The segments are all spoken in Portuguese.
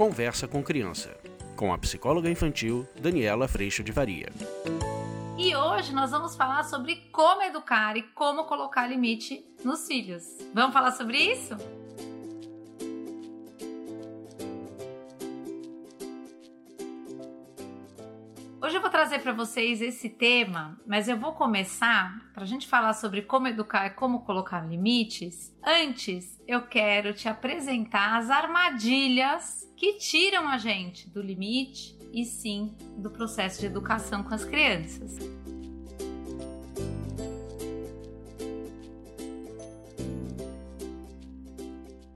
Conversa com Criança, com a psicóloga infantil Daniela Freixo de Varia. E hoje nós vamos falar sobre como educar e como colocar limite nos filhos. Vamos falar sobre isso? Trazer para vocês esse tema, mas eu vou começar para a gente falar sobre como educar e como colocar limites. Antes, eu quero te apresentar as armadilhas que tiram a gente do limite e sim do processo de educação com as crianças.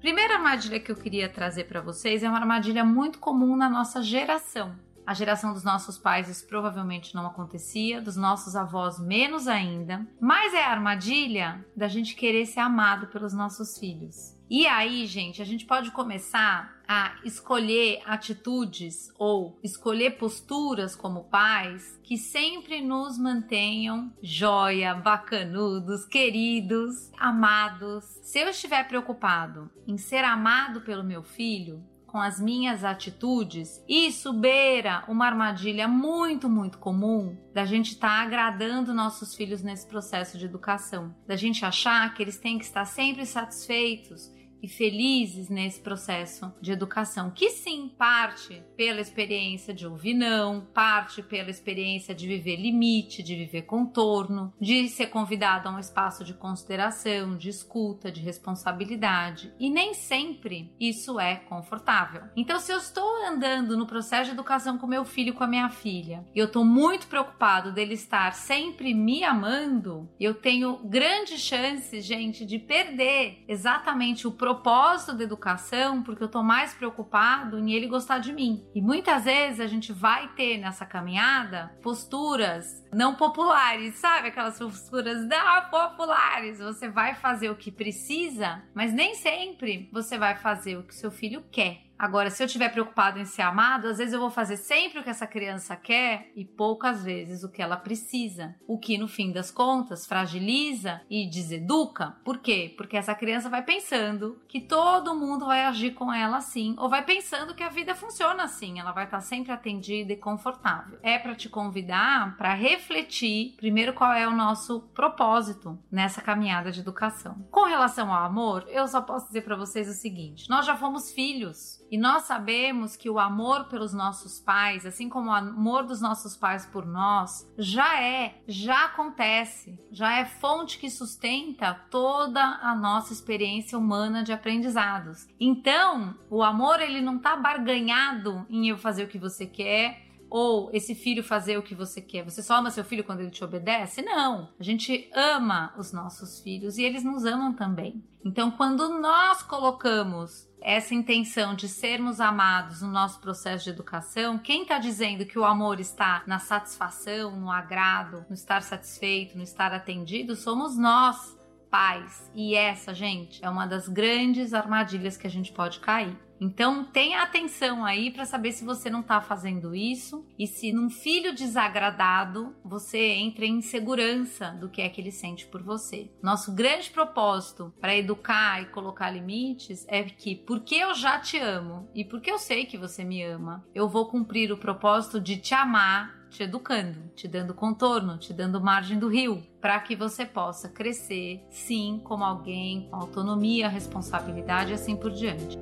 Primeira armadilha que eu queria trazer para vocês é uma armadilha muito comum na nossa geração a geração dos nossos pais isso provavelmente não acontecia, dos nossos avós menos ainda. Mas é a armadilha da gente querer ser amado pelos nossos filhos. E aí, gente, a gente pode começar a escolher atitudes ou escolher posturas como pais que sempre nos mantenham joia, bacanudos, queridos, amados. Se eu estiver preocupado em ser amado pelo meu filho, com as minhas atitudes, isso beira uma armadilha muito, muito comum da gente estar tá agradando nossos filhos nesse processo de educação, da gente achar que eles têm que estar sempre satisfeitos e felizes nesse processo de educação, que sim parte pela experiência de ouvir não, parte pela experiência de viver limite, de viver contorno, de ser convidado a um espaço de consideração, de escuta, de responsabilidade, e nem sempre isso é confortável. Então, se eu estou andando no processo de educação com meu filho, com a minha filha, e eu estou muito preocupado dele estar sempre me amando, eu tenho grandes chances, gente, de perder exatamente o propósito da educação porque eu tô mais preocupado em ele gostar de mim. E muitas vezes a gente vai ter nessa caminhada posturas não populares, sabe? Aquelas posturas não populares. Você vai fazer o que precisa, mas nem sempre você vai fazer o que seu filho quer. Agora, se eu estiver preocupado em ser amado, às vezes eu vou fazer sempre o que essa criança quer e poucas vezes o que ela precisa. O que, no fim das contas, fragiliza e deseduca. Por quê? Porque essa criança vai pensando que todo mundo vai agir com ela assim, ou vai pensando que a vida funciona assim, ela vai estar sempre atendida e confortável. É para te convidar para refletir, primeiro, qual é o nosso propósito nessa caminhada de educação. Com relação ao amor, eu só posso dizer para vocês o seguinte: nós já fomos filhos e nós sabemos que o amor pelos nossos pais, assim como o amor dos nossos pais por nós, já é, já acontece, já é fonte que sustenta toda a nossa experiência humana de aprendizados. Então, o amor ele não está barganhado em eu fazer o que você quer ou esse filho fazer o que você quer. Você só ama seu filho quando ele te obedece? Não. A gente ama os nossos filhos e eles nos amam também. Então, quando nós colocamos essa intenção de sermos amados no nosso processo de educação, quem está dizendo que o amor está na satisfação, no agrado, no estar satisfeito, no estar atendido, somos nós, pais. E essa, gente, é uma das grandes armadilhas que a gente pode cair. Então tenha atenção aí para saber se você não está fazendo isso e se num filho desagradado você entra em insegurança do que é que ele sente por você. Nosso grande propósito para educar e colocar limites é que porque eu já te amo e porque eu sei que você me ama, eu vou cumprir o propósito de te amar te educando, te dando contorno, te dando margem do rio, para que você possa crescer, sim, como alguém com autonomia, responsabilidade e assim por diante.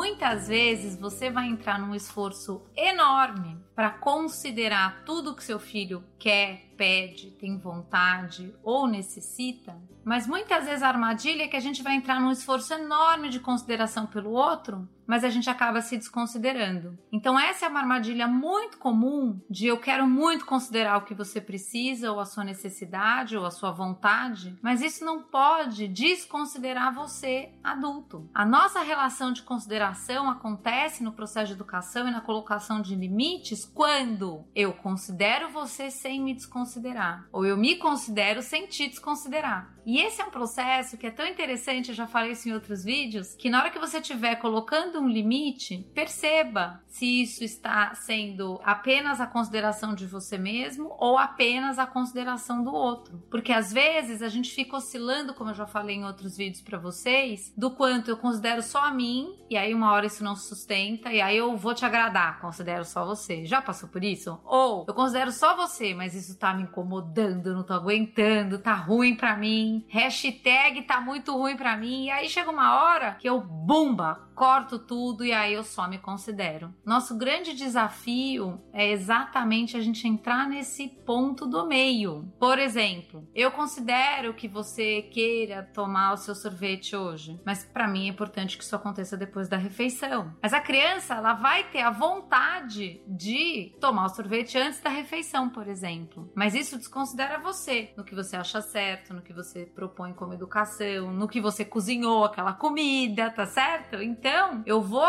Muitas vezes você vai entrar num esforço enorme para considerar tudo que seu filho quer, pede, tem vontade ou necessita, mas muitas vezes a armadilha é que a gente vai entrar num esforço enorme de consideração pelo outro, mas a gente acaba se desconsiderando. Então essa é uma armadilha muito comum de eu quero muito considerar o que você precisa ou a sua necessidade ou a sua vontade, mas isso não pode desconsiderar você adulto. A nossa relação de consideração acontece no processo de educação e na colocação de limites quando eu considero você sem me desconsiderar, ou eu me considero sem te desconsiderar. E esse é um processo que é tão interessante, eu já falei isso em outros vídeos, que na hora que você estiver colocando um limite, perceba se isso está sendo apenas a consideração de você mesmo ou apenas a consideração do outro. Porque às vezes a gente fica oscilando, como eu já falei em outros vídeos para vocês, do quanto eu considero só a mim, e aí uma hora isso não se sustenta, e aí eu vou te agradar, considero só você. Já passou por isso? Ou eu considero só você, mas isso tá me incomodando, não tô aguentando, tá ruim para mim hashtag tá muito ruim para mim. E aí chega uma hora que eu, bumba, corto tudo e aí eu só me considero. Nosso grande desafio é exatamente a gente entrar nesse ponto do meio. Por exemplo, eu considero que você queira tomar o seu sorvete hoje, mas para mim é importante que isso aconteça depois da refeição. Mas a criança, ela vai ter a vontade de tomar o sorvete antes da refeição, por exemplo. Mas isso desconsidera você, no que você acha certo, no que você propõe como educação, no que você cozinhou aquela comida, tá certo? Então então, eu vou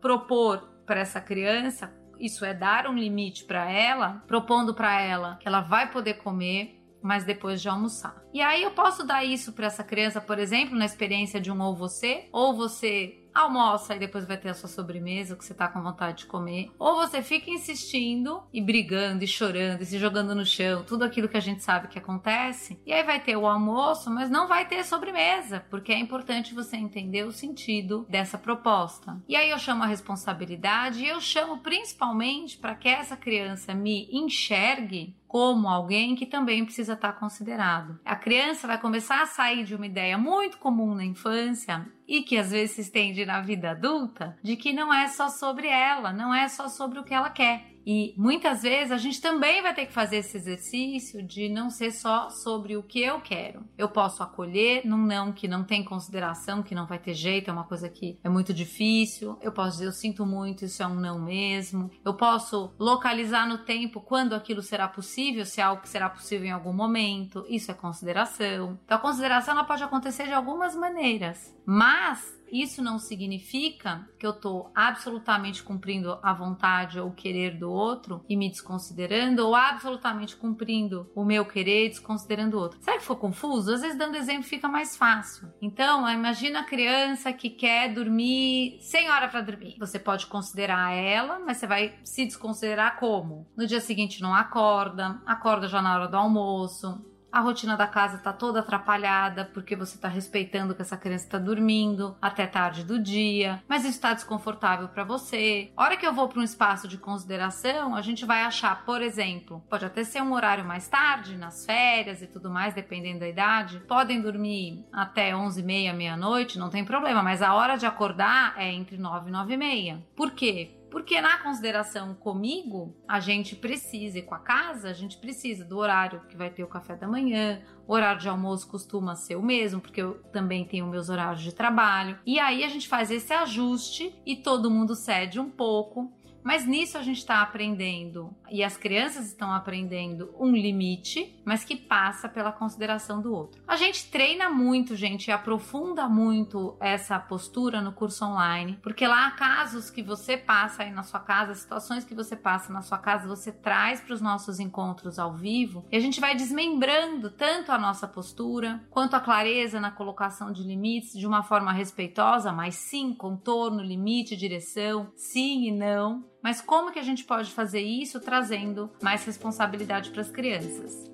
propor para essa criança, isso é dar um limite para ela, propondo para ela que ela vai poder comer, mas depois de almoçar. E aí eu posso dar isso para essa criança, por exemplo, na experiência de um ou você, ou você almoça e depois vai ter a sua sobremesa, que você tá com vontade de comer. Ou você fica insistindo e brigando e chorando e se jogando no chão, tudo aquilo que a gente sabe que acontece. E aí vai ter o almoço, mas não vai ter sobremesa, porque é importante você entender o sentido dessa proposta. E aí eu chamo a responsabilidade e eu chamo principalmente para que essa criança me enxergue como alguém que também precisa estar considerado. A criança vai começar a sair de uma ideia muito comum na infância e que às vezes se estende na vida adulta, de que não é só sobre ela, não é só sobre o que ela quer. E muitas vezes a gente também vai ter que fazer esse exercício de não ser só sobre o que eu quero. Eu posso acolher num não que não tem consideração, que não vai ter jeito, é uma coisa que é muito difícil. Eu posso dizer eu sinto muito, isso é um não mesmo. Eu posso localizar no tempo quando aquilo será possível, se é algo que será possível em algum momento. Isso é consideração. Então a consideração ela pode acontecer de algumas maneiras, mas isso não significa que eu estou absolutamente cumprindo a vontade ou querer do outro e me desconsiderando, ou absolutamente cumprindo o meu querer e desconsiderando o outro. Será que ficou confuso? Às vezes, dando exemplo, fica mais fácil. Então, imagina a criança que quer dormir sem hora para dormir. Você pode considerar ela, mas você vai se desconsiderar como? No dia seguinte não acorda, acorda já na hora do almoço, a rotina da casa tá toda atrapalhada porque você tá respeitando que essa criança tá dormindo até tarde do dia, mas isso está desconfortável para você. A hora que eu vou para um espaço de consideração, a gente vai achar, por exemplo, pode até ser um horário mais tarde, nas férias e tudo mais, dependendo da idade, podem dormir até 11 e meia, meia-noite, não tem problema, mas a hora de acordar é entre 9 e 9 e meia. Por quê? Porque na consideração comigo, a gente precisa, e com a casa, a gente precisa do horário que vai ter o café da manhã, o horário de almoço costuma ser o mesmo, porque eu também tenho meus horários de trabalho. E aí a gente faz esse ajuste e todo mundo cede um pouco mas nisso a gente está aprendendo, e as crianças estão aprendendo, um limite, mas que passa pela consideração do outro. A gente treina muito, gente, e aprofunda muito essa postura no curso online, porque lá há casos que você passa aí na sua casa, situações que você passa na sua casa, você traz para os nossos encontros ao vivo, e a gente vai desmembrando tanto a nossa postura, quanto a clareza na colocação de limites de uma forma respeitosa, mas sim, contorno, limite, direção, sim e não mas como que a gente pode fazer isso trazendo mais responsabilidade para as crianças?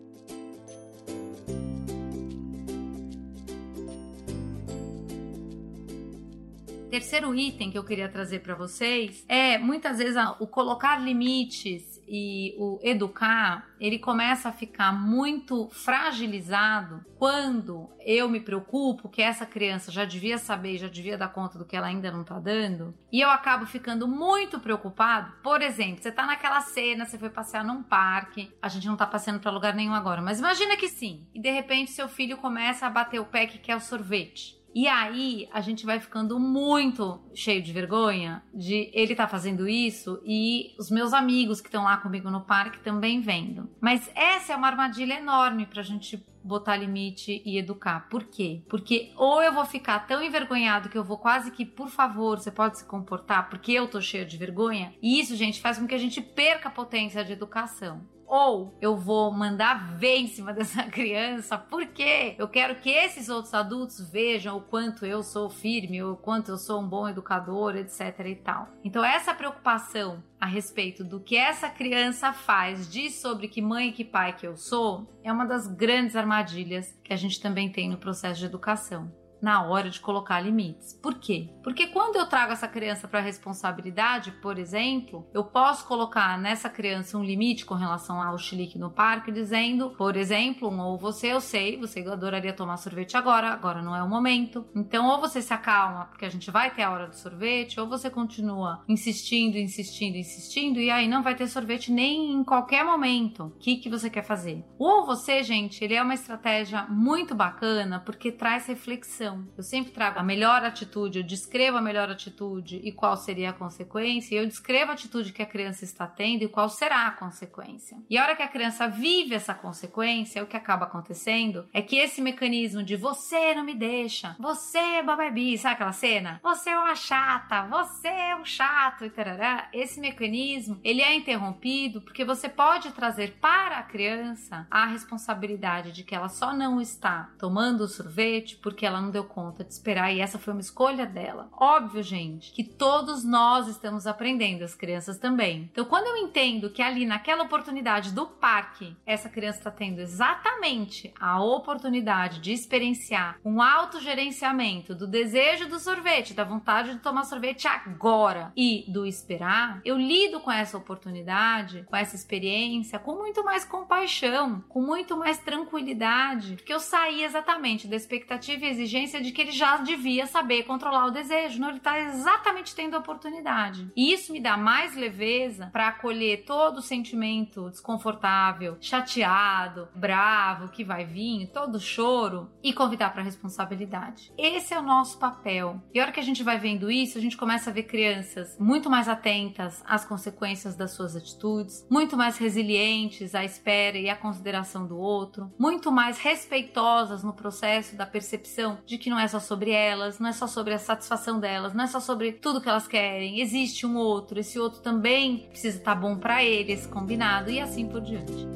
Terceiro item que eu queria trazer para vocês é muitas vezes o colocar limites e o educar, ele começa a ficar muito fragilizado quando eu me preocupo que essa criança já devia saber, já devia dar conta do que ela ainda não tá dando, e eu acabo ficando muito preocupado. Por exemplo, você tá naquela cena, você foi passear num parque, a gente não tá passeando para lugar nenhum agora, mas imagina que sim, e de repente seu filho começa a bater o pé que quer o sorvete. E aí a gente vai ficando muito cheio de vergonha de ele tá fazendo isso e os meus amigos que estão lá comigo no parque também vendo. Mas essa é uma armadilha enorme pra gente botar limite e educar. Por quê? Porque ou eu vou ficar tão envergonhado que eu vou quase que, por favor, você pode se comportar porque eu tô cheio de vergonha. E isso, gente, faz com que a gente perca a potência de educação ou eu vou mandar ver em cima dessa criança, porque eu quero que esses outros adultos vejam o quanto eu sou firme, o quanto eu sou um bom educador, etc e tal. Então essa preocupação a respeito do que essa criança faz, diz sobre que mãe e que pai que eu sou, é uma das grandes armadilhas que a gente também tem no processo de educação na hora de colocar limites. Por quê? Porque quando eu trago essa criança para responsabilidade, por exemplo, eu posso colocar nessa criança um limite com relação ao chilique no parque, dizendo, por exemplo, um, ou você eu sei, você adoraria tomar sorvete agora, agora não é o momento. Então, ou você se acalma, porque a gente vai ter a hora do sorvete, ou você continua insistindo, insistindo, insistindo, e aí não vai ter sorvete nem em qualquer momento. O que, que você quer fazer? Ou você, gente, ele é uma estratégia muito bacana porque traz reflexão eu sempre trago a melhor atitude, eu descrevo a melhor atitude e qual seria a consequência, eu descrevo a atitude que a criança está tendo e qual será a consequência. E a hora que a criança vive essa consequência, o que acaba acontecendo é que esse mecanismo de você não me deixa, você é bababi, sabe aquela cena? Você é uma chata, você é um chato e tarará. Esse mecanismo, ele é interrompido porque você pode trazer para a criança a responsabilidade de que ela só não está tomando o sorvete porque ela não deu deu conta de esperar e essa foi uma escolha dela. Óbvio, gente, que todos nós estamos aprendendo, as crianças também. Então, quando eu entendo que ali naquela oportunidade do parque, essa criança está tendo exatamente a oportunidade de experienciar um autogerenciamento do desejo do sorvete, da vontade de tomar sorvete agora e do esperar, eu lido com essa oportunidade, com essa experiência, com muito mais compaixão, com muito mais tranquilidade, porque eu saí exatamente da expectativa e exigência consciência de que ele já devia saber controlar o desejo. Não, ele está exatamente tendo a oportunidade. E isso me dá mais leveza para acolher todo o sentimento desconfortável, chateado, bravo que vai vir, todo o choro e convidar para responsabilidade. Esse é o nosso papel. E a hora que a gente vai vendo isso, a gente começa a ver crianças muito mais atentas às consequências das suas atitudes, muito mais resilientes à espera e à consideração do outro, muito mais respeitosas no processo da percepção de que não é só sobre elas, não é só sobre a satisfação delas, não é só sobre tudo que elas querem. Existe um outro, esse outro também precisa estar bom para eles, combinado e assim por diante.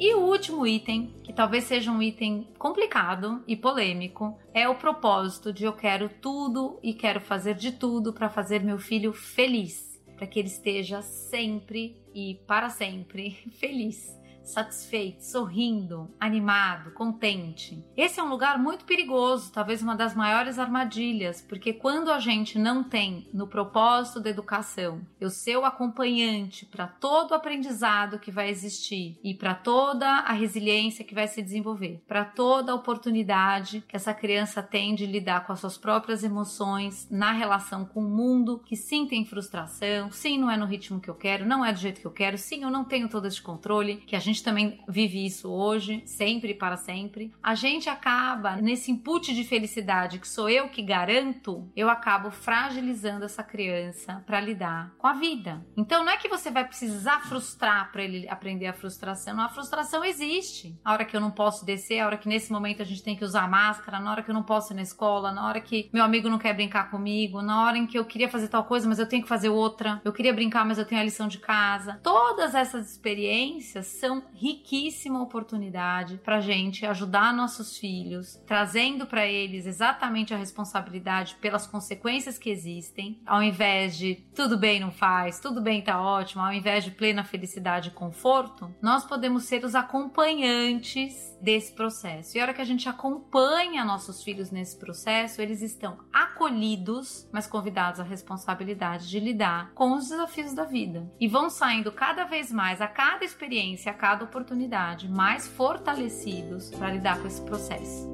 E o último item, que talvez seja um item complicado e polêmico, é o propósito de eu quero tudo e quero fazer de tudo para fazer meu filho feliz, para que ele esteja sempre e para sempre feliz satisfeito, sorrindo, animado, contente. Esse é um lugar muito perigoso, talvez uma das maiores armadilhas, porque quando a gente não tem no propósito da educação o acompanhante para todo o aprendizado que vai existir e para toda a resiliência que vai se desenvolver, para toda a oportunidade que essa criança tem de lidar com as suas próprias emoções na relação com o mundo, que sim tem frustração, sim não é no ritmo que eu quero, não é do jeito que eu quero, sim eu não tenho todo esse controle, que a gente gente também vive isso hoje, sempre e para sempre. A gente acaba nesse input de felicidade que sou eu que garanto, eu acabo fragilizando essa criança para lidar com a vida. Então não é que você vai precisar frustrar para ele aprender a frustração, a frustração existe. A hora que eu não posso descer, a hora que nesse momento a gente tem que usar máscara, na hora que eu não posso ir na escola, na hora que meu amigo não quer brincar comigo, na hora em que eu queria fazer tal coisa, mas eu tenho que fazer outra. Eu queria brincar, mas eu tenho a lição de casa. Todas essas experiências são riquíssima oportunidade para gente ajudar nossos filhos, trazendo para eles exatamente a responsabilidade pelas consequências que existem, ao invés de tudo bem, não faz, tudo bem, tá ótimo, ao invés de plena felicidade e conforto, nós podemos ser os acompanhantes desse processo. E a hora que a gente acompanha nossos filhos nesse processo, eles estão acolhidos, mas convidados à responsabilidade de lidar com os desafios da vida e vão saindo cada vez mais a cada experiência, a cada oportunidade, mais fortalecidos para lidar com esse processo.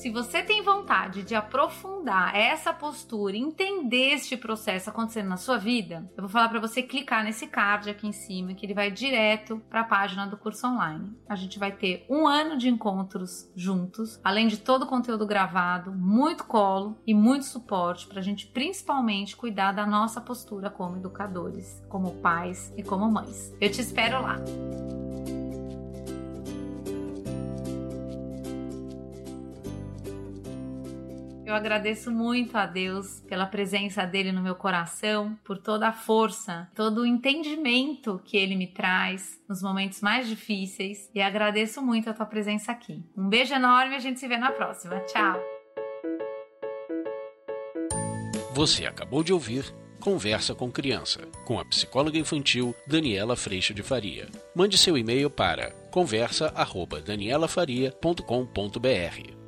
Se você tem vontade de aprofundar essa postura, entender este processo acontecendo na sua vida, eu vou falar para você clicar nesse card aqui em cima, que ele vai direto para a página do curso online. A gente vai ter um ano de encontros juntos, além de todo o conteúdo gravado, muito colo e muito suporte para a gente principalmente cuidar da nossa postura como educadores, como pais e como mães. Eu te espero lá. Eu agradeço muito a Deus pela presença dele no meu coração, por toda a força, todo o entendimento que ele me traz nos momentos mais difíceis e agradeço muito a tua presença aqui. Um beijo enorme a gente se vê na próxima. Tchau. Você acabou de ouvir Conversa com Criança, com a psicóloga infantil Daniela Freixo de Faria. Mande seu e-mail para conversa@danielafaria.com.br.